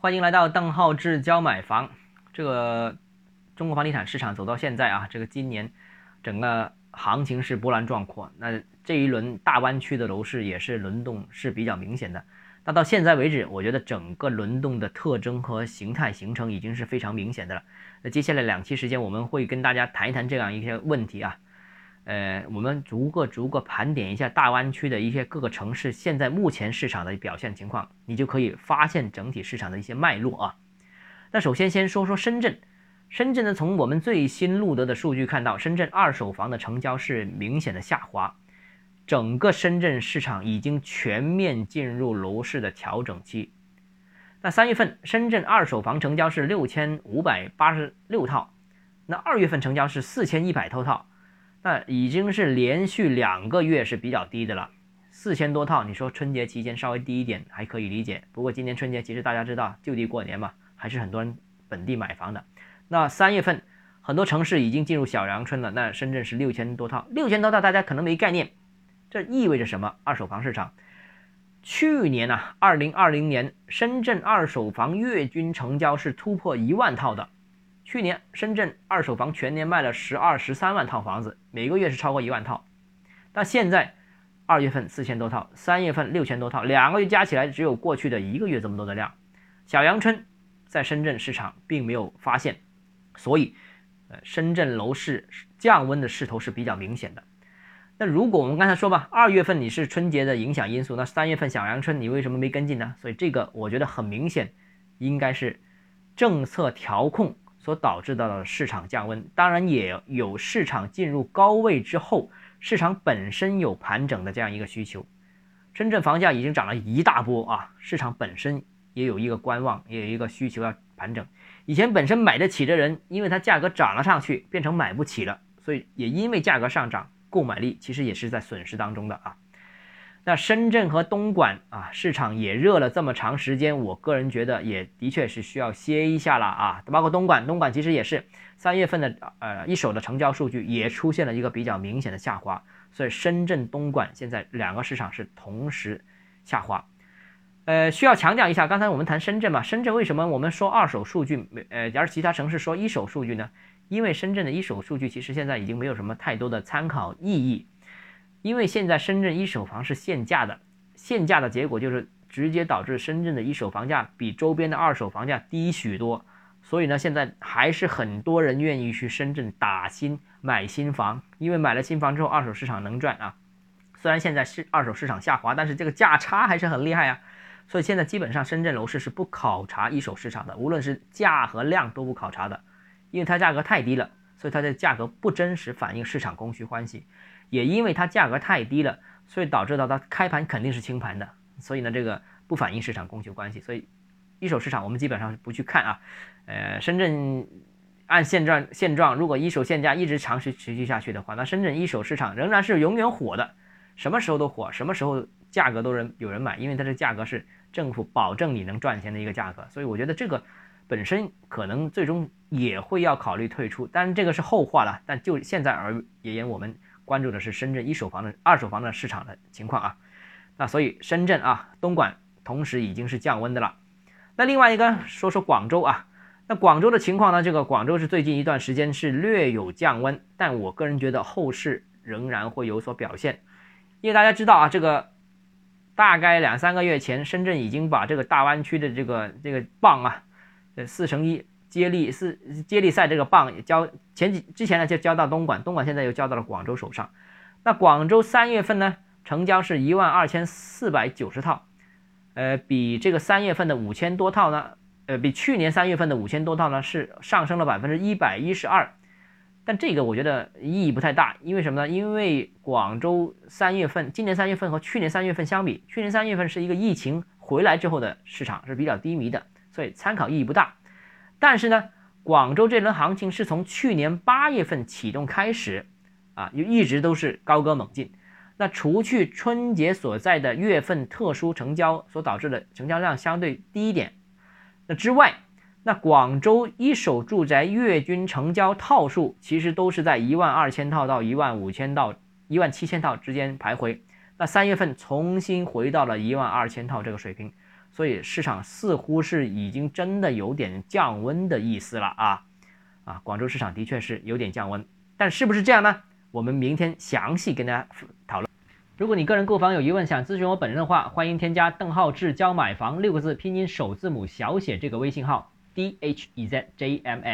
欢迎来到邓浩志教买房。这个中国房地产市场走到现在啊，这个今年整个行情是波澜壮阔。那这一轮大湾区的楼市也是轮动是比较明显的。那到现在为止，我觉得整个轮动的特征和形态形成已经是非常明显的了。那接下来两期时间，我们会跟大家谈一谈这样一些问题啊。呃，我们逐个逐个盘点一下大湾区的一些各个城市现在目前市场的表现情况，你就可以发现整体市场的一些脉络啊。那首先先说说深圳，深圳呢，从我们最新录得的数据看到，深圳二手房的成交是明显的下滑，整个深圳市场已经全面进入楼市的调整期。那三月份深圳二手房成交是六千五百八十六套，那二月份成交是四千一百多套。那已经是连续两个月是比较低的了，四千多套。你说春节期间稍微低一点还可以理解，不过今年春节其实大家知道就地过年嘛，还是很多人本地买房的。那三月份很多城市已经进入小阳春了，那深圳是六千多套，六千多套大家可能没概念，这意味着什么？二手房市场去年呢，二零二零年深圳二手房月均成交是突破一万套的。去年深圳二手房全年卖了十二十三万套房子，每个月是超过一万套。但现在二月份四千多套，三月份六千多套，两个月加起来只有过去的一个月这么多的量。小阳春在深圳市场并没有发现，所以呃深圳楼市降温的势头是比较明显的。那如果我们刚才说吧，二月份你是春节的影响因素，那三月份小阳春你为什么没跟进呢？所以这个我觉得很明显，应该是政策调控。所导致到的市场降温，当然也有市场进入高位之后，市场本身有盘整的这样一个需求。深圳房价已经涨了一大波啊，市场本身也有一个观望，也有一个需求要盘整。以前本身买得起的人，因为它价格涨了上去，变成买不起了，所以也因为价格上涨，购买力其实也是在损失当中的啊。那深圳和东莞啊，市场也热了这么长时间，我个人觉得也的确是需要歇一下了啊。包括东莞，东莞其实也是三月份的呃一手的成交数据也出现了一个比较明显的下滑，所以深圳、东莞现在两个市场是同时下滑。呃，需要强调一下，刚才我们谈深圳嘛，深圳为什么我们说二手数据没呃，而其他城市说一手数据呢？因为深圳的一手数据其实现在已经没有什么太多的参考意义。因为现在深圳一手房是限价的，限价的结果就是直接导致深圳的一手房价比周边的二手房价低许多，所以呢，现在还是很多人愿意去深圳打新买新房，因为买了新房之后，二手市场能赚啊。虽然现在是二手市场下滑，但是这个价差还是很厉害啊。所以现在基本上深圳楼市是不考察一手市场的，无论是价和量都不考察的，因为它价格太低了，所以它的价格不真实反映市场供需关系。也因为它价格太低了，所以导致到它开盘肯定是清盘的，所以呢，这个不反映市场供求关系，所以一手市场我们基本上不去看啊。呃，深圳按现状现状，如果一手限价一直长期持续下去的话，那深圳一手市场仍然是永远火的，什么时候都火，什么时候价格都人有人买，因为它的价格是政府保证你能赚钱的一个价格，所以我觉得这个本身可能最终也会要考虑退出，但是这个是后话了。但就现在而言，我们。关注的是深圳一手房的二手房的市场的情况啊，那所以深圳啊、东莞同时已经是降温的了。那另外一个说说广州啊，那广州的情况呢？这个广州是最近一段时间是略有降温，但我个人觉得后市仍然会有所表现，因为大家知道啊，这个大概两三个月前，深圳已经把这个大湾区的这个这个棒啊，呃四乘一。接力是接力赛这个棒也交前几之前呢就交到东莞，东莞现在又交到了广州手上。那广州三月份呢成交是一万二千四百九十套，呃，比这个三月份的五千多套呢，呃，比去年三月份的五千多套呢是上升了百分之一百一十二。但这个我觉得意义不太大，因为什么呢？因为广州三月份今年三月份和去年三月份相比，去年三月份是一个疫情回来之后的市场是比较低迷的，所以参考意义不大。但是呢，广州这轮行情是从去年八月份启动开始，啊，就一直都是高歌猛进。那除去春节所在的月份特殊成交所导致的成交量相对低一点，那之外，那广州一手住宅月均成交套数其实都是在一万二千套到一万五千到一万七千套之间徘徊。那三月份重新回到了一万二千套这个水平。所以市场似乎是已经真的有点降温的意思了啊啊！广州市场的确是有点降温，但是不是这样呢？我们明天详细跟大家讨论。如果你个人购房有疑问，想咨询我本人的话，欢迎添加邓浩志教买房六个字拼音首字母小写这个微信号 d h e z j m f